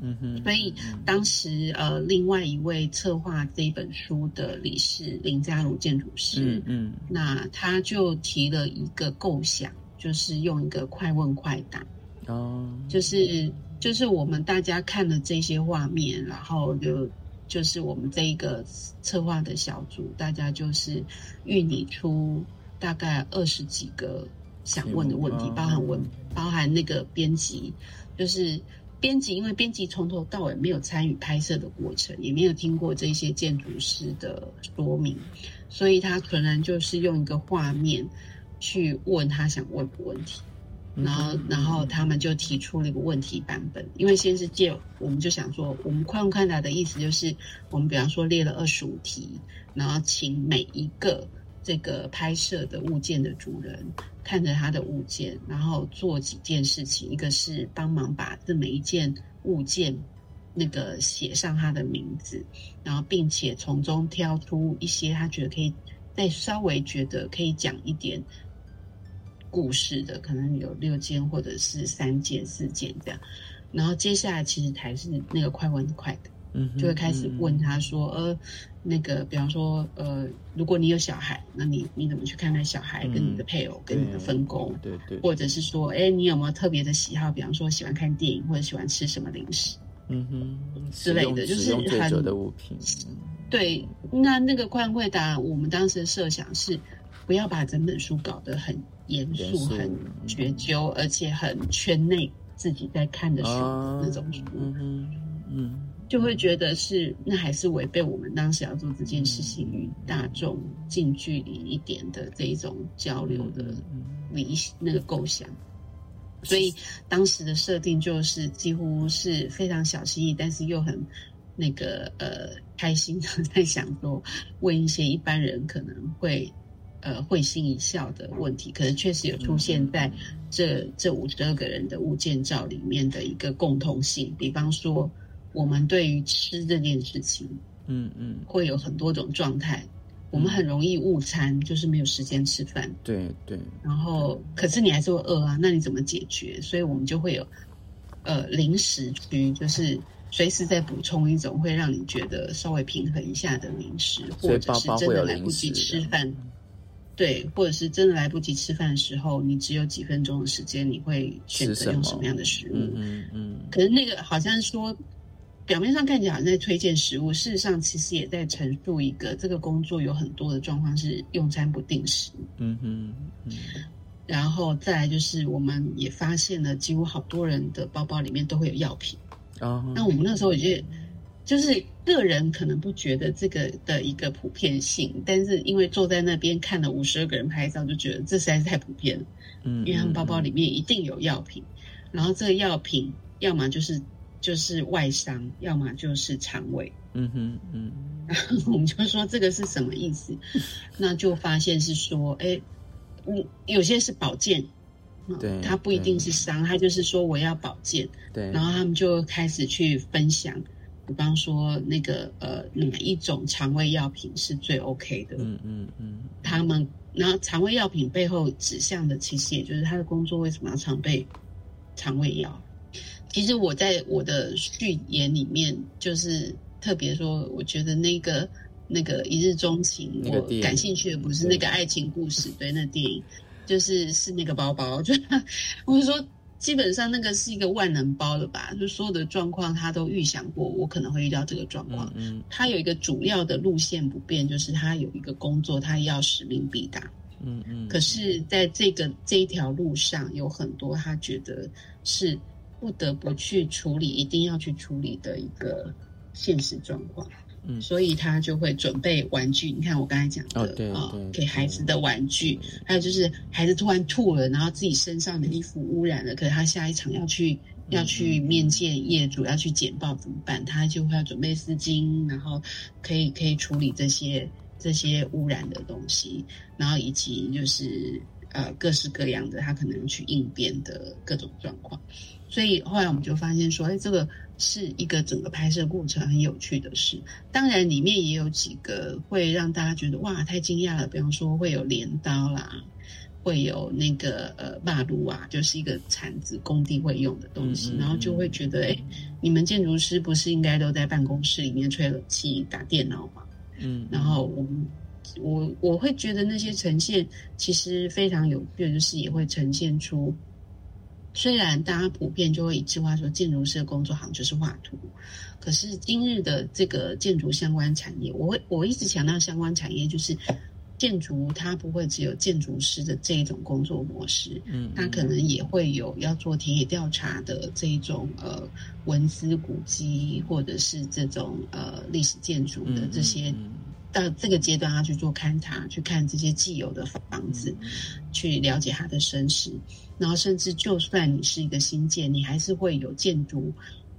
嗯哼。所以当时呃，另外一位策划这本书的理事林家儒建筑师，嗯嗯，那他就提了一个构想，就是用一个快问快答，哦，就是就是我们大家看了这些画面，然后就。就是我们这一个策划的小组，大家就是预拟出大概二十几个想问的问题，包含文，包含那个编辑，就是编辑因为编辑从头到尾没有参与拍摄的过程，也没有听过这些建筑师的说明，所以他可能就是用一个画面去问他想问的问题。然后，然后他们就提出了一个问题版本，因为先是借，我们就想说，我们快问快答的意思就是，我们比方说列了二十五题，然后请每一个这个拍摄的物件的主人看着他的物件，然后做几件事情，一个是帮忙把这每一件物件那个写上他的名字，然后并且从中挑出一些他觉得可以再稍微觉得可以讲一点。故事的可能有六件或者是三件四件这样，然后接下来其实才是那个快问快的，嗯，就会开始问他说，呃，那个比方说，呃，如果你有小孩，那你你怎么去看待小孩跟你的配偶跟你的分工？对对，或者是说，哎，你有没有特别的喜好？比方说喜欢看电影或者喜欢吃什么零食？嗯哼，之类的，就是很的物品。对，那那个快问快答，我们当时的设想是不要把整本书搞得很。严肃、很绝究，而且很圈内自己在看的书那种书，嗯，就会觉得是那还是违背我们当时要做这件事情与大众近距离一点的这一种交流的理那个构想。所以当时的设定就是几乎是非常小心翼翼，但是又很那个呃开心的在想说，问一些一般人可能会。呃，会心一笑的问题，可是确实有出现在这这五十二个人的物件照里面的一个共同性。比方说，我们对于吃这件事情，嗯嗯，会有很多种状态。我们很容易误餐，就是没有时间吃饭。对对。然后，可是你还是会饿啊，那你怎么解决？所以我们就会有呃零食区，就是随时在补充一种会让你觉得稍微平衡一下的零食，或者是真的来不及吃饭。对，或者是真的来不及吃饭的时候，你只有几分钟的时间，你会选择用什么样的食物？嗯嗯。可是那个好像说，表面上看起来好像在推荐食物，事实上其实也在陈述一个这个工作有很多的状况是用餐不定时。嗯哼。然后再来就是，我们也发现了，几乎好多人的包包里面都会有药品。哦。那我们那时候也就是。个人可能不觉得这个的一个普遍性，但是因为坐在那边看了五十二个人拍照，就觉得这实在是太普遍了。嗯，因为他们包包里面一定有药品，然后这个药品要么就是就是外伤，要么就是肠胃。嗯哼嗯，然 后我们就说这个是什么意思？那就发现是说，哎，嗯，有些是保健，对，它不一定是伤，它就是说我要保健。对，然后他们就开始去分享。比方说，那个呃，哪一种肠胃药品是最 OK 的？嗯嗯嗯。他们，然后肠胃药品背后指向的，其实也就是他的工作为什么要常备肠胃药。其实我在我的序言里面，就是特别说，我觉得那个那个一日钟情，我感兴趣的不是那个爱情故事，对，那电影就是是那个包包，就我说。基本上那个是一个万能包的吧，就所有的状况他都预想过，我可能会遇到这个状况。嗯，他有一个主要的路线不变，就是他有一个工作，他要使命必达。嗯嗯。可是，在这个这一条路上，有很多他觉得是不得不去处理、一定要去处理的一个现实状况。嗯，所以他就会准备玩具。你看我刚才讲的啊，给孩子的玩具，还有就是孩子突然吐了，然后自己身上的衣服污染了，可是他下一场要去要去面见业主，要去简报怎么办？他就会要准备丝巾，然后可以可以处理这些这些污染的东西，然后以及就是呃各式各样的他可能去应变的各种状况。所以后来我们就发现说，哎，这个。是一个整个拍摄过程很有趣的事，当然里面也有几个会让大家觉得哇太惊讶了，比方说会有镰刀啦，会有那个呃霸炉啊，就是一个铲子工地会用的东西，然后就会觉得哎，你们建筑师不是应该都在办公室里面吹冷气打电脑吗？嗯，然后我们我我会觉得那些呈现其实非常有趣，就是也会呈现出。虽然大家普遍就会一句话说，建筑师的工作好像就是画图，可是今日的这个建筑相关产业，我会我一直强调相关产业，就是建筑它不会只有建筑师的这一种工作模式，嗯，它可能也会有要做田野调查的这一种呃文字古迹，或者是这种呃历史建筑的这些，到这个阶段要去做勘察，去看这些既有的房子，去了解它的身世，然后甚至就算你是一个新建，你还是会有建筑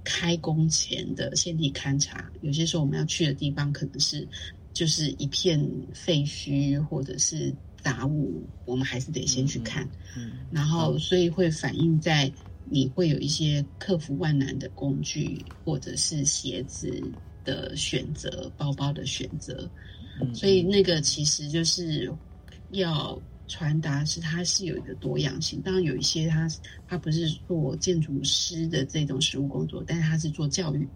开工前的先地勘察，有些时候我们要去的地方可能是。就是一片废墟或者是杂物，我们还是得先去看。嗯，然后所以会反映在你会有一些克服万难的工具，或者是鞋子的选择、包包的选择。嗯，所以那个其实就是要传达是它是有一个多样性。当然有一些它它不是做建筑师的这种实务工作，但是它是做教育。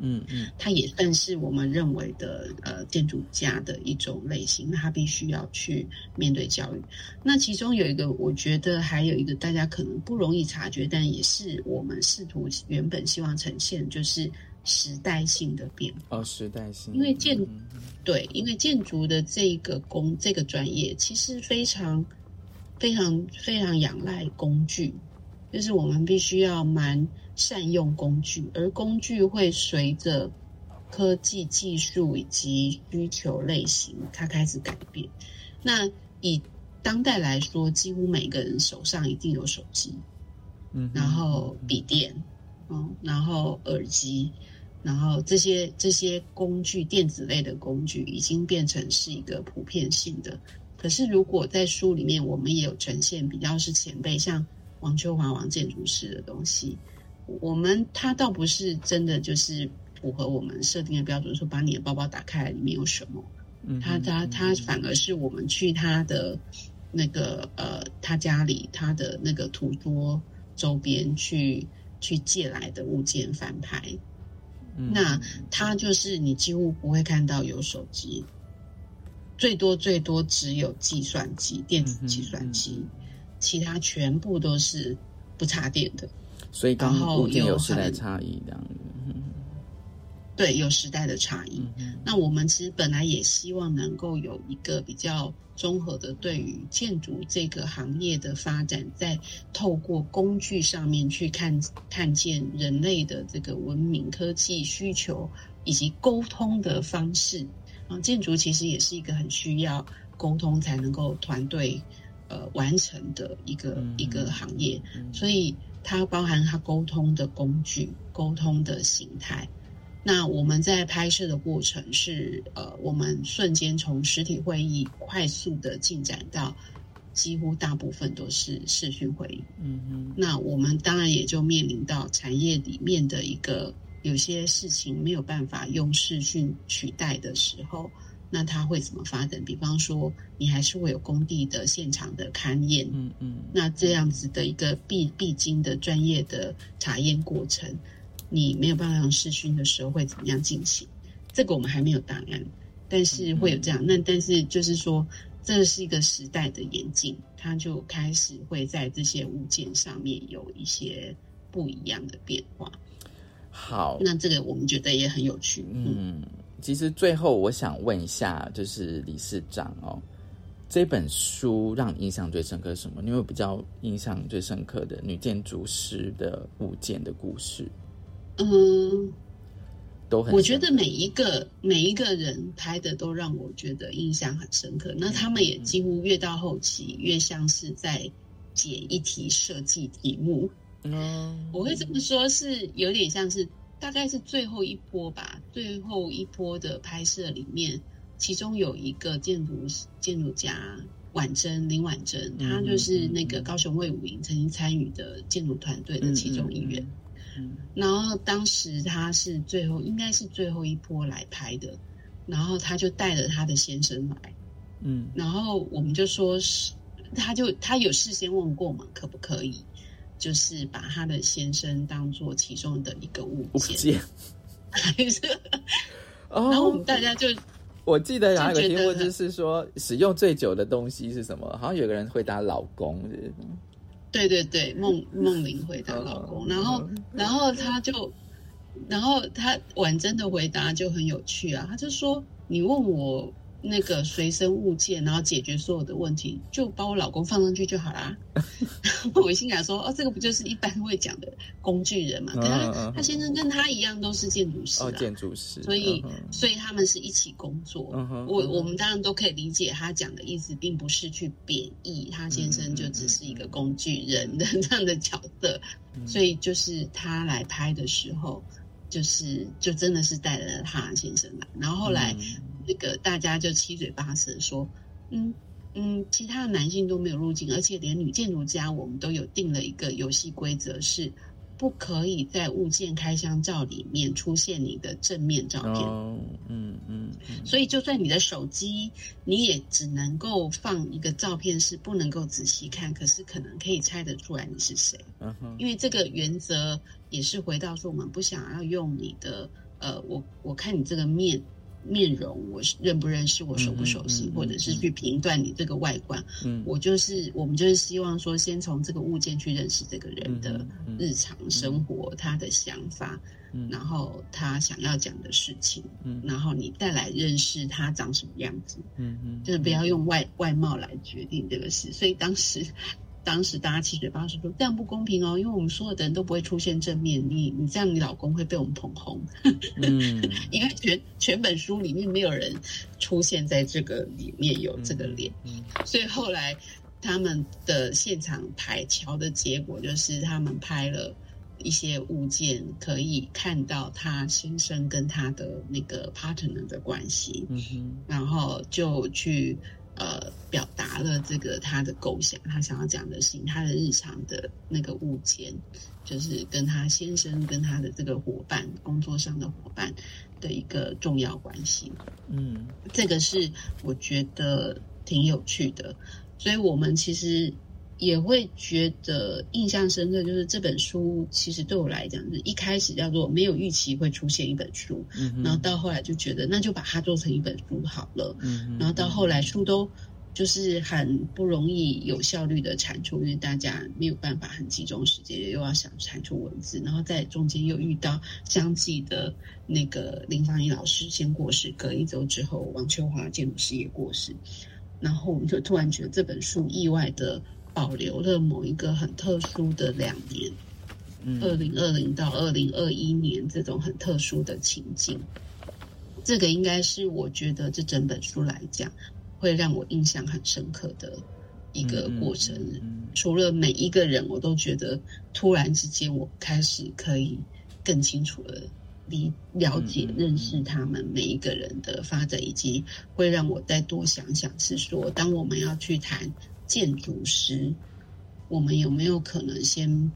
嗯嗯，他也算是我们认为的呃建筑家的一种类型，那他必须要去面对教育。那其中有一个，我觉得还有一个大家可能不容易察觉，但也是我们试图原本希望呈现，就是时代性的变化。哦，时代性，因为建对，因为建筑的这个工这个专业其实非常非常非常仰赖工具，就是我们必须要蛮。善用工具，而工具会随着科技技术以及需求类型，它开始改变。那以当代来说，几乎每个人手上一定有手机，嗯，然后笔电，嗯，然后耳机，然后这些这些工具，电子类的工具已经变成是一个普遍性的。可是，如果在书里面，我们也有呈现比较是前辈，像王秋华王建筑师的东西。我们他倒不是真的就是符合我们设定的标准，说把你的包包打开来里面有什么？他他他反而是我们去他的那个呃他家里他的那个土桌周边去去借来的物件翻拍。那它就是你几乎不会看到有手机，最多最多只有计算机电子计算机，其他全部都是不插电的。所以刚好有时代差异，这样子对，有时代的差异。那我们其实本来也希望能够有一个比较综合的，对于建筑这个行业的发展，在透过工具上面去看看见人类的这个文明、科技需求以及沟通的方式。啊，建筑其实也是一个很需要沟通才能够团队呃完成的一个一个行业，所以。它包含它沟通的工具、沟通的形态。那我们在拍摄的过程是，呃，我们瞬间从实体会议快速的进展到几乎大部分都是视讯会议。嗯嗯。那我们当然也就面临到产业里面的一个有些事情没有办法用视讯取代的时候。那它会怎么发展？比方说，你还是会有工地的现场的勘验，嗯嗯，那这样子的一个必必经的专业的查验过程，你没有办法用视讯的时候会怎么样进行？这个我们还没有答案，但是会有这样。那但是就是说，这是一个时代的演进，它就开始会在这些物件上面有一些不一样的变化。好，那这个我们觉得也很有趣，嗯。其实最后我想问一下，就是理事长哦，这本书让你印象最深刻什么？你有比较印象最深刻的女建筑师的物件的故事？嗯，都很。我觉得每一个每一个人拍的都让我觉得印象很深刻。那他们也几乎越到后期越像是在解一题设计题目。嗯，我会这么说，是有点像是。大概是最后一波吧，最后一波的拍摄里面，其中有一个建筑建筑家婉珍林婉珍，她就是那个高雄卫武营曾经参与的建筑团队的其中一员。然后当时他是最后应该是最后一波来拍的，然后他就带着他的先生来，嗯，然后我们就说是，他就他有事先问过嘛，可不可以？就是把他的先生当做其中的一个物件，还是？然后我们大家就，我记得有一个题目就是说，使用最久的东西是什么？好像有个人回答老公，对对对，梦梦玲回答老公，然后然后他就，然后他婉珍的回答就很有趣啊，他就说：“你问我那个随身物件，然后解决所有的问题，就把我老公放上去就好啦。我心想说，哦，这个不就是一般会讲的工具人嘛？可他他先生跟他一样都是建筑师，哦，建筑师，所以所以他们是一起工作。我我们当然都可以理解他讲的意思，并不是去贬义他先生就只是一个工具人的这样的角色。所以就是他来拍的时候，就是就真的是带了他先生来，然后后来。那个大家就七嘴八舌说，嗯嗯，其他的男性都没有入境，而且连女建筑家我们都有定了一个游戏规则，是不可以在物件开箱照里面出现你的正面照片。嗯嗯，所以就算你的手机，你也只能够放一个照片，是不能够仔细看，可是可能可以猜得出来你是谁。嗯哼，因为这个原则也是回到说，我们不想要用你的呃，我我看你这个面。面容，我认不认识，我熟不熟悉，或者是去评断你这个外观。嗯，我就是我们就是希望说，先从这个物件去认识这个人的日常生活，他的想法，然后他想要讲的事情，嗯，然后你再来认识他长什么样子。嗯嗯，就是不要用外外貌来决定这个事。所以当时。当时大家七嘴八舌说这样不公平哦，因为我们所有的人都不会出现正面，你你这样你老公会被我们捧红。嗯，因为全全本书里面没有人出现在这个里面有这个脸，所以后来他们的现场排桥的结果就是他们拍了一些物件，可以看到他先生跟他的那个 partner 的关系，嗯哼，然后就去。呃，表达了这个他的构想，他想要讲的事情，他的日常的那个物件，就是跟他先生跟他的这个伙伴，工作上的伙伴的一个重要关系。嗯，这个是我觉得挺有趣的，所以我们其实。也会觉得印象深刻，就是这本书其实对我来讲，是一开始叫做没有预期会出现一本书，然后到后来就觉得那就把它做成一本书好了，然后到后来书都就是很不容易有效率的产出，因为大家没有办法很集中时间，又要想产出文字，然后在中间又遇到相继的那个林芳怡老师先过世，隔一周之后王秋华建筑师也过世，然后我们就突然觉得这本书意外的。保留了某一个很特殊的两年，二零二零到二零二一年这种很特殊的情境，这个应该是我觉得这整本书来讲会让我印象很深刻的一个过程。除了每一个人，我都觉得突然之间我开始可以更清楚的理了解、认识他们每一个人的发展，以及会让我再多想想，是说当我们要去谈。建筑师，我们有没有可能先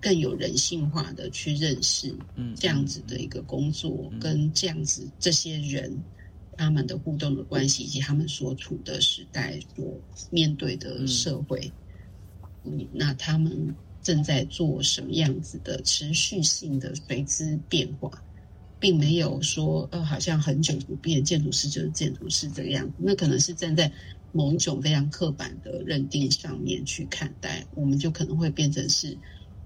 更有人性化的去认识，嗯，这样子的一个工作，跟这样子这些人他们的互动的关系，以及他们所处的时代所面对的社会，嗯，那他们正在做什么样子的持续性的随之变化，并没有说，呃，好像很久不变，建筑师就是建筑师这个样子，那可能是站在。某一种非常刻板的认定上面去看待，我们就可能会变成是，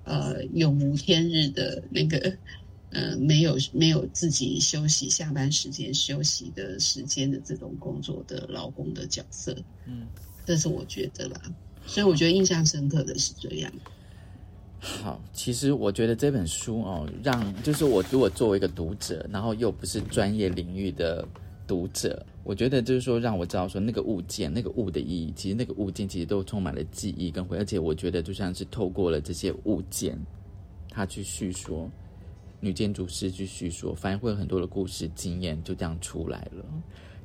呃，永无天日的那个，呃，没有没有自己休息下班时间休息的时间的这种工作的劳工的角色。嗯，这是我觉得啦，所以我觉得印象深刻的是这样。好，其实我觉得这本书哦，让就是我如果作为一个读者，然后又不是专业领域的。读者，我觉得就是说，让我知道说那个物件、那个物的意义，其实那个物件其实都充满了记忆跟回，而且我觉得就像是透过了这些物件，他去叙说女建筑师去叙说，反而会有很多的故事经验就这样出来了。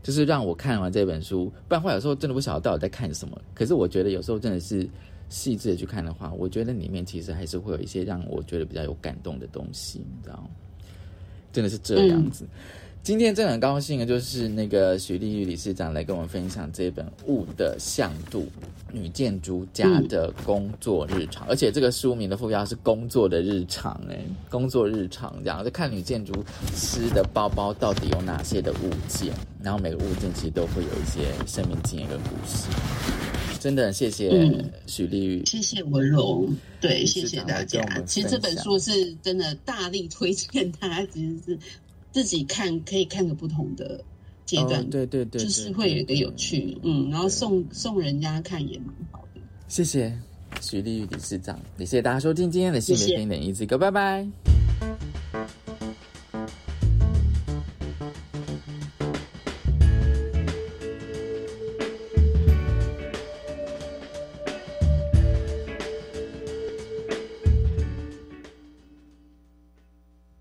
就是让我看完这本书，不然话有时候真的不晓得到底在看什么。可是我觉得有时候真的是细致的去看的话，我觉得里面其实还是会有一些让我觉得比较有感动的东西，你知道真的是这样子。今天真的很高兴的，就是那个许丽玉理事长来跟我们分享这本《雾的向度：女建筑家的工作日常》，而且这个书名的副标是“工作的日常”哎，工作日常这样，就看女建筑师的包包到底有哪些的物件，然后每个物件其实都会有一些生命经验跟故事。真的很谢谢许丽玉，谢谢文荣，对，谢谢大家。其实这本书是真的大力推荐，大家其实是。自己看可以看个不同的阶段，对对对，就是会有一个有趣，嗯，然后送送人家看也蛮好的。谢谢徐丽玉理事长，也谢谢大家收听今天的性别平等一字歌，拜拜。